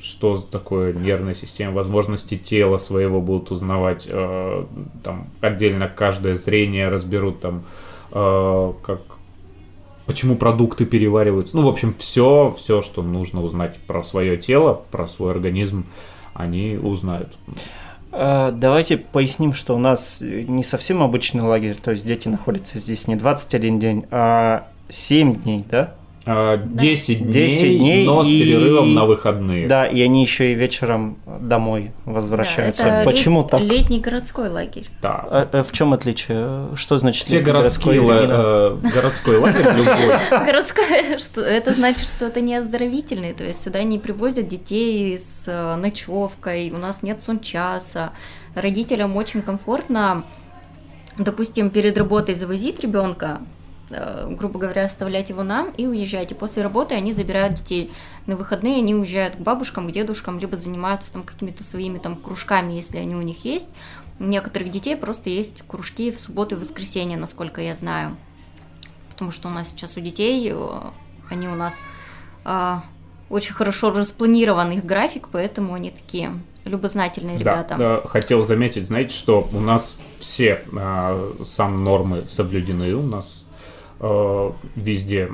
что такое нервная система, возможности тела своего будут узнавать, э, там отдельно каждое зрение разберут, там э, как почему продукты перевариваются. Ну, в общем, все, все, что нужно узнать про свое тело, про свой организм, они узнают. Давайте поясним, что у нас не совсем обычный лагерь, то есть дети находятся здесь не 21 день, а 7 дней, да? А, 10 дней, 10 дней но с и- перерывом на выходные. Да, и они еще и вечером домой возвращаются. Да, это Почему лет- так? Летний городской лагерь. Да. А, э, В чем отличие? Что значит Все городской городские, или не? э, городской лагерь любой. Городская, что это значит, что это не оздоровительный, то есть сюда не привозят детей с э, ночевкой, у нас нет сончаса. Родителям очень комфортно, допустим, перед работой завозить ребенка, э, грубо говоря, оставлять его нам и уезжать. И после работы они забирают детей. На выходные они уезжают к бабушкам, к дедушкам, либо занимаются там какими-то своими там кружками, если они у них есть. У некоторых детей просто есть кружки в субботу и воскресенье, насколько я знаю потому что у нас сейчас у детей, э, они у нас а, очень хорошо распланирован их график, поэтому они такие любознательные Да, ребята. да, хотел заметить, знаете, что у нас все а, сам нормы соблюдены, у нас везде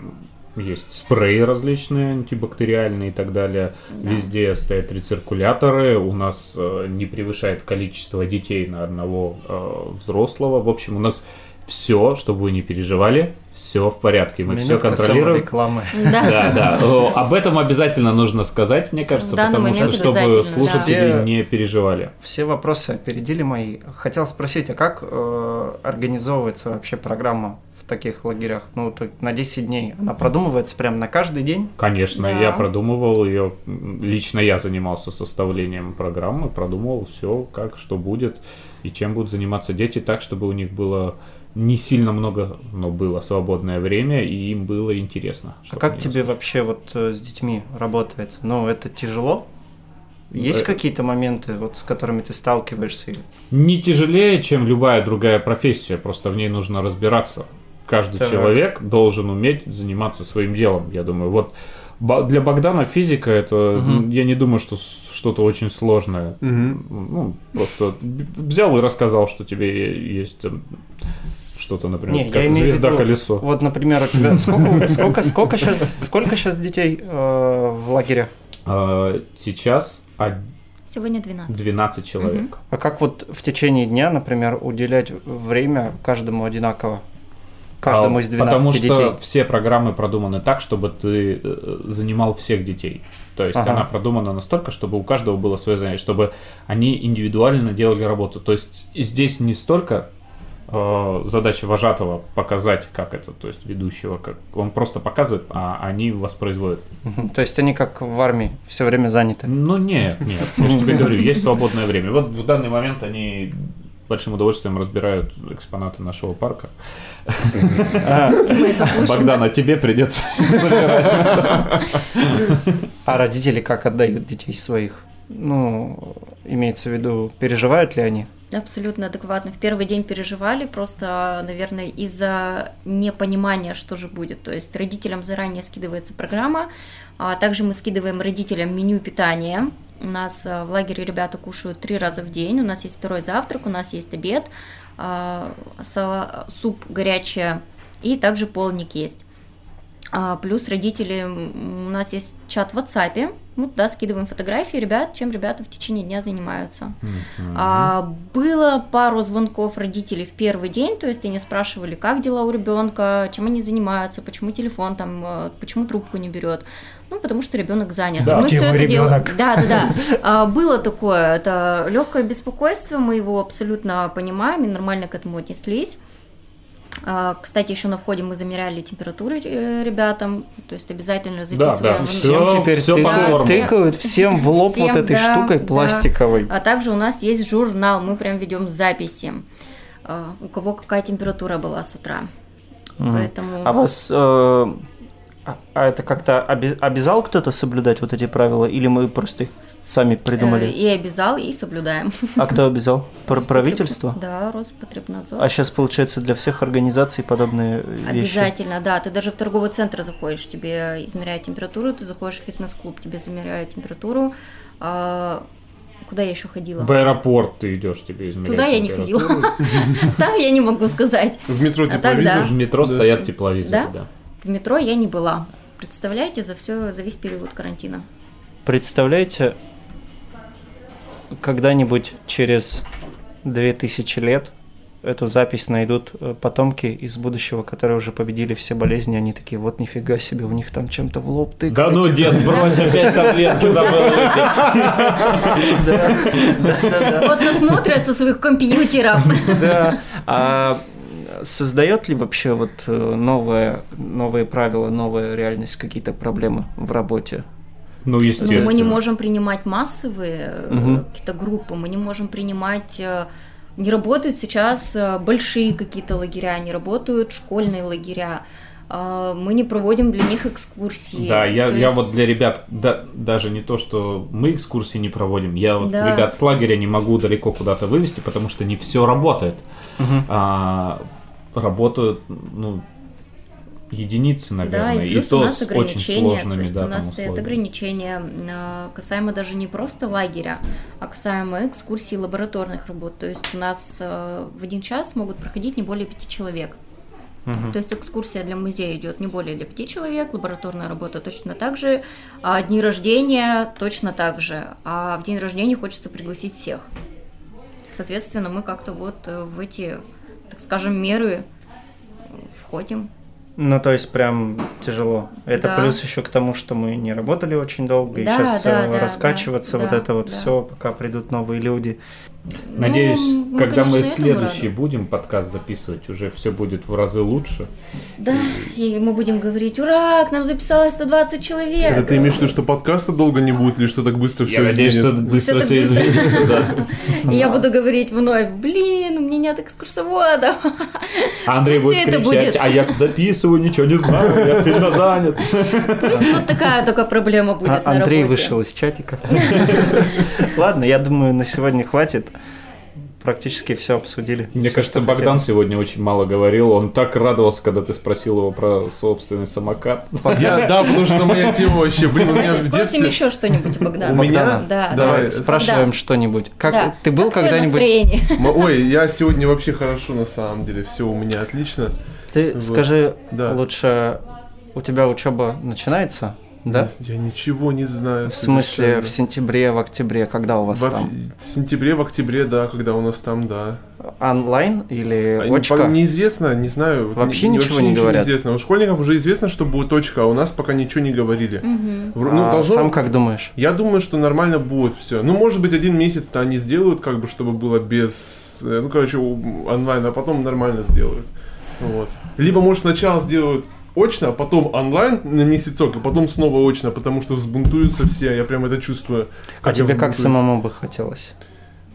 есть спреи различные, антибактериальные и так далее. Да. Везде стоят рециркуляторы, у нас э, не превышает количество детей на одного э, взрослого. В общем, у нас все, чтобы вы не переживали, все в порядке, мы все Минутка контролируем. саморекламы. Да. Да, да. Об этом обязательно нужно сказать, мне кажется, потому что чтобы да. слушатели Все- не переживали. Все вопросы опередили мои. Хотел спросить, а как э, организовывается вообще программа в таких лагерях? Ну, то на 10 дней. Она продумывается прям на каждый день? Конечно, Да. я продумывал ее. Лично я занимался составлением программы, продумывал все, как, что будет и чем будут заниматься дети, так, чтобы у них было не сильно много, но было свободное время, и им было интересно. А как тебе услышали. вообще вот э, с детьми работается? Ну, это тяжело? Есть Э, какие-то моменты, вот, с которыми ты сталкиваешься? Не тяжелее, чем любая другая профессия, просто в ней нужно разбираться. Каждый Так. человек должен уметь заниматься своим делом, я думаю. Вот для Богдана физика это, Мгм. я не думаю, что что-то очень сложное. Мгм. Ну, просто взял и рассказал, что тебе есть там что-то, например, Не, я как имею в виду- звезда-колесо. Вот, например, у тебя сколько, сколько, сколько сейчас, сколько сейчас детей э, в лагере? А, сейчас од- Сегодня 12. 12 человек. А как вот в течение дня, например, уделять время каждому одинаково? Каждому из 12 Потому детей. что все программы продуманы так, чтобы ты э, занимал всех детей. То есть Ага. она продумана настолько, чтобы у каждого было свое занятие, чтобы они индивидуально делали работу. То есть здесь не столько э, задача вожатого показать, как это, то есть ведущего, как он просто показывает, а они воспроизводят. То есть они как в армии все время заняты. Ну нет, нет, я же тебе говорю, есть свободное время. Вот в данный момент они большим удовольствием разбирают экспонаты нашего парка. Богдан, а тебе придется собирать. а родители как отдают детей своих? Ну, имеется в виду, переживают ли они? Абсолютно адекватно. В первый день переживали, просто, наверное, из-за непонимания, что же будет. То есть родителям заранее скидывается программа, а также мы скидываем родителям меню питания. У нас а, в лагере ребята кушают три раза в день. У нас есть второй завтрак, у нас есть обед, а, суп горячий и также полник есть. А, Плюс родители, у нас есть чат в WhatsApp, мы туда скидываем фотографии ребят, чем ребята в течение дня занимаются. А, было пару звонков родителей в первый день, то есть они спрашивали, как дела у ребенка, чем они занимаются, почему телефон там, э, почему трубку не берет. Ну, потому что ребенок занят. Да, мы мой это делаем-? Да, да, да. А, Было такое, это легкое беспокойство, мы его абсолютно понимаем и нормально к этому отнеслись. А, Кстати, еще на входе мы замеряли температуры э, ребятам, то есть обязательно да, записываем. в- всё. Всем теперь всё тык- по нормам. тыкают всем в лоб Всем, вот этой да, штукой да. пластиковой. А также у нас есть журнал, мы прям ведем записи, а, у кого какая температура была с утра. Мгм. Поэтому А вас, э, а а это как-то оби- обязал кто-то соблюдать вот эти правила, или мы просто их сами э, придумали? и обязал, и соблюдаем. А кто обязал? Пр- Правительство? Да, Роспотребнадзор. А сейчас, получается, для всех организаций подобные вещи? Обязательно, да. Ты даже в торговый центр заходишь, тебе измеряют температуру, ты заходишь в фитнес-клуб, тебе замеряют температуру. А, Куда я еще ходила? В аэропорт ты идешь, тебе измеряют Туда я не ходила. Там я не могу сказать. В метро А тепловизор. В метро стоят тепловизоры, Да? В метро я не была. Представляете, за все, за весь период карантина. Представляете, когда-нибудь через 2000 лет эту запись найдут э, потомки из будущего, которые уже победили все болезни, они такие, вот нифига себе, у них там чем-то в лоб тыкают. Да ну, дед, брось опять таблетки, забыл. Вот насмотрят со своих компьютеров. Да. Создает ли вообще вот э, новое, новые правила, новая реальность какие-то проблемы в работе? Ну, Ну, естественно. мы не можем принимать массовые Мгм. какие-то группы, мы не можем принимать... э, Не работают сейчас большие какие-то лагеря, не работают школьные лагеря. Мы не проводим для них экскурсии. Да, я, То я есть- вот для ребят, да, даже не то, что мы экскурсии не проводим, я вот Да. ребят с лагеря не могу далеко куда-то вывести, потому что не все работает. Мгм. А, работают, ну, единицы, Да, наверное, и и, плюс у то нас с очень сложными, то есть да, у нас стоят ограничения э, касаемо даже не просто лагеря, а касаемо экскурсий и лабораторных работ. То есть у нас э, в один час могут проходить не более пяти человек. Мгм. То есть экскурсия для музея идет не более для пяти человек, лабораторная работа точно так же, а дни рождения точно так же. А в день рождения хочется пригласить всех. Соответственно, мы как-то вот э, в эти, так скажем, меры ходим. Ну, то есть прям тяжело. Это Да. плюс еще к тому, что мы не работали очень долго, и Да, сейчас да, да, раскачиваться, да, вот да, это вот да. все, пока придут новые люди. Надеюсь, Ну, мы, когда мы конечно, этому следующий рады. будем подкаст записывать, уже все будет в разы лучше. Да, и мы будем говорить, ура, к нам записалось 120 человек. Это ты имеешь в виду, что подкаста долго не будет или что так быстро все Я надеюсь, что быстро все изменится, да. И я буду говорить вновь, блин, у меня нет экскурсовода. А Андрей будет кричать, а я записываю, ничего не знаю, я сильно занят. Пусть вот такая только проблема будет А- на Андрей работе. вышел из чатика. Ладно, я думаю, на сегодня хватит. Практически все обсудили. Мне Всё, кажется, Богдан хотели. сегодня очень мало говорил. Он так радовался, когда ты спросил его про собственный самокат. Я, да, потому что моя тема вообще, блин, у меня в спросим детстве... еще что-нибудь у Богдана. У меня? Да, Давай, да. Спрашиваем что-нибудь. Как ты был когда-нибудь? Ой, я сегодня вообще хорошо на самом деле, все у меня отлично. Ты скажи лучше, у тебя учеба начинается, да? Я ничего не знаю. В смысле, совершенно. в сентябре, в октябре, когда у вас Во- там? В сентябре, в октябре, да, когда у нас там, да. Онлайн или А не- очка? по- Неизвестно, не знаю. Вообще не- ничего не ничего говорят? известно. У школьников уже известно, что будет точка, а у нас пока ничего не говорили. Мгм. Вр- Ну, А должно- Сам как думаешь? Я думаю, что нормально будет все. Ну, может быть, один месяц-то они сделают, как бы, чтобы было без... э, Ну, короче, онлайн, а потом нормально сделают. Вот. Либо, может, сначала сделают очно, а потом онлайн на месяцок, а потом снова очно, потому что взбунтуются все, я прям это чувствую. А тебе как самому бы хотелось?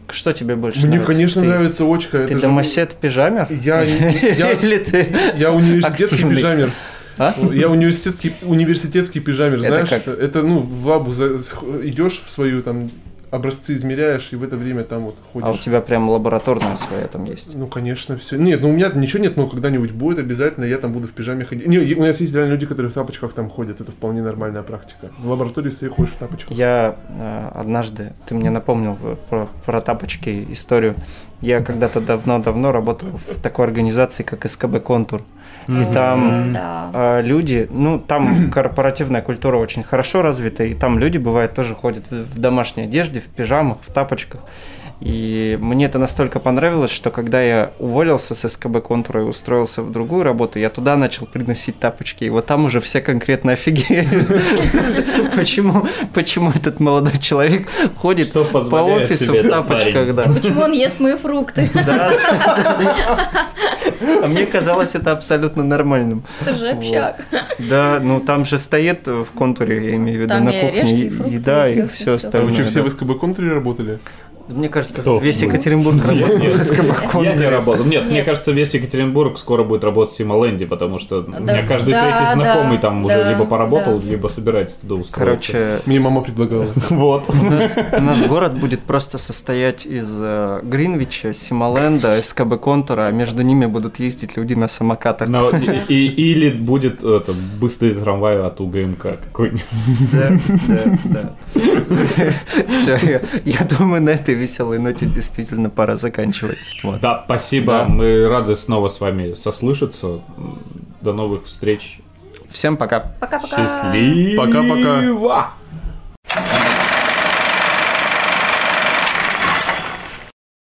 Что тебе больше Мне, нравится? конечно, Ты- нравится очка. Ты это же- домосед пижамер? Я, я, Или ты... я университетский Активный. пижамер. А? Я университетский, университетский пижамер, Это знаешь? как? Это, ну, в лабу за- идешь в свою там образцы измеряешь, и в это время там вот ходишь. А у тебя прям лабораторная своя там есть? Ну, конечно, все. Нет, ну у меня ничего нет, но когда-нибудь будет обязательно, я там буду в пижаме ходить. Не, у нас есть реально люди, которые в тапочках там ходят, это вполне нормальная практика. В лаборатории своей ходишь в тапочках. Я э, однажды, ты мне напомнил э, про, про тапочки историю. Я когда-то давно-давно работал в такой организации, как СКБ Контур. И там Да. а, люди, ну, там корпоративная культура очень хорошо развита, и там люди, бывает, тоже ходят в, в домашней одежде, в пижамах, в тапочках. И мне это настолько понравилось, что когда я уволился с СКБ контура и устроился в другую работу, я туда начал приносить тапочки, и вот там уже все конкретно офигели. Почему, почему этот молодой человек ходит по офису в тапочках, да. Почему он ест мои фрукты? Да. А мне казалось это абсолютно нормальным. Это же общак. Да, ну там же стоит в контуре, я имею в виду, на и кухне, и еда, и все всё. А остальное. вы что, все да. в СКБ контуре работали? Мне кажется, Кто? весь Екатеринбург работает нет. в СКБ Я не работал. Нет, мне кажется, весь Екатеринбург скоро будет работать в Симоленде, потому что у меня каждый третий знакомый там уже либо поработал, либо собирается туда устроиться. Короче, Мне мама предлагала. вот. у нас, у нас город будет просто состоять из э, Гринвича, Симоленда, СКБ контура, а между ними будут ездить люди на самокатах. Или будет быстрый трамвай от УГМК какой-нибудь. Да, да, да. Все, я, я думаю, на этой веселой ноте действительно пора заканчивать. Вот. Да, спасибо. Да. Мы рады снова с вами сослышаться. До новых встреч. Всем пока. Пока-пока. Счастливо. Пока-пока.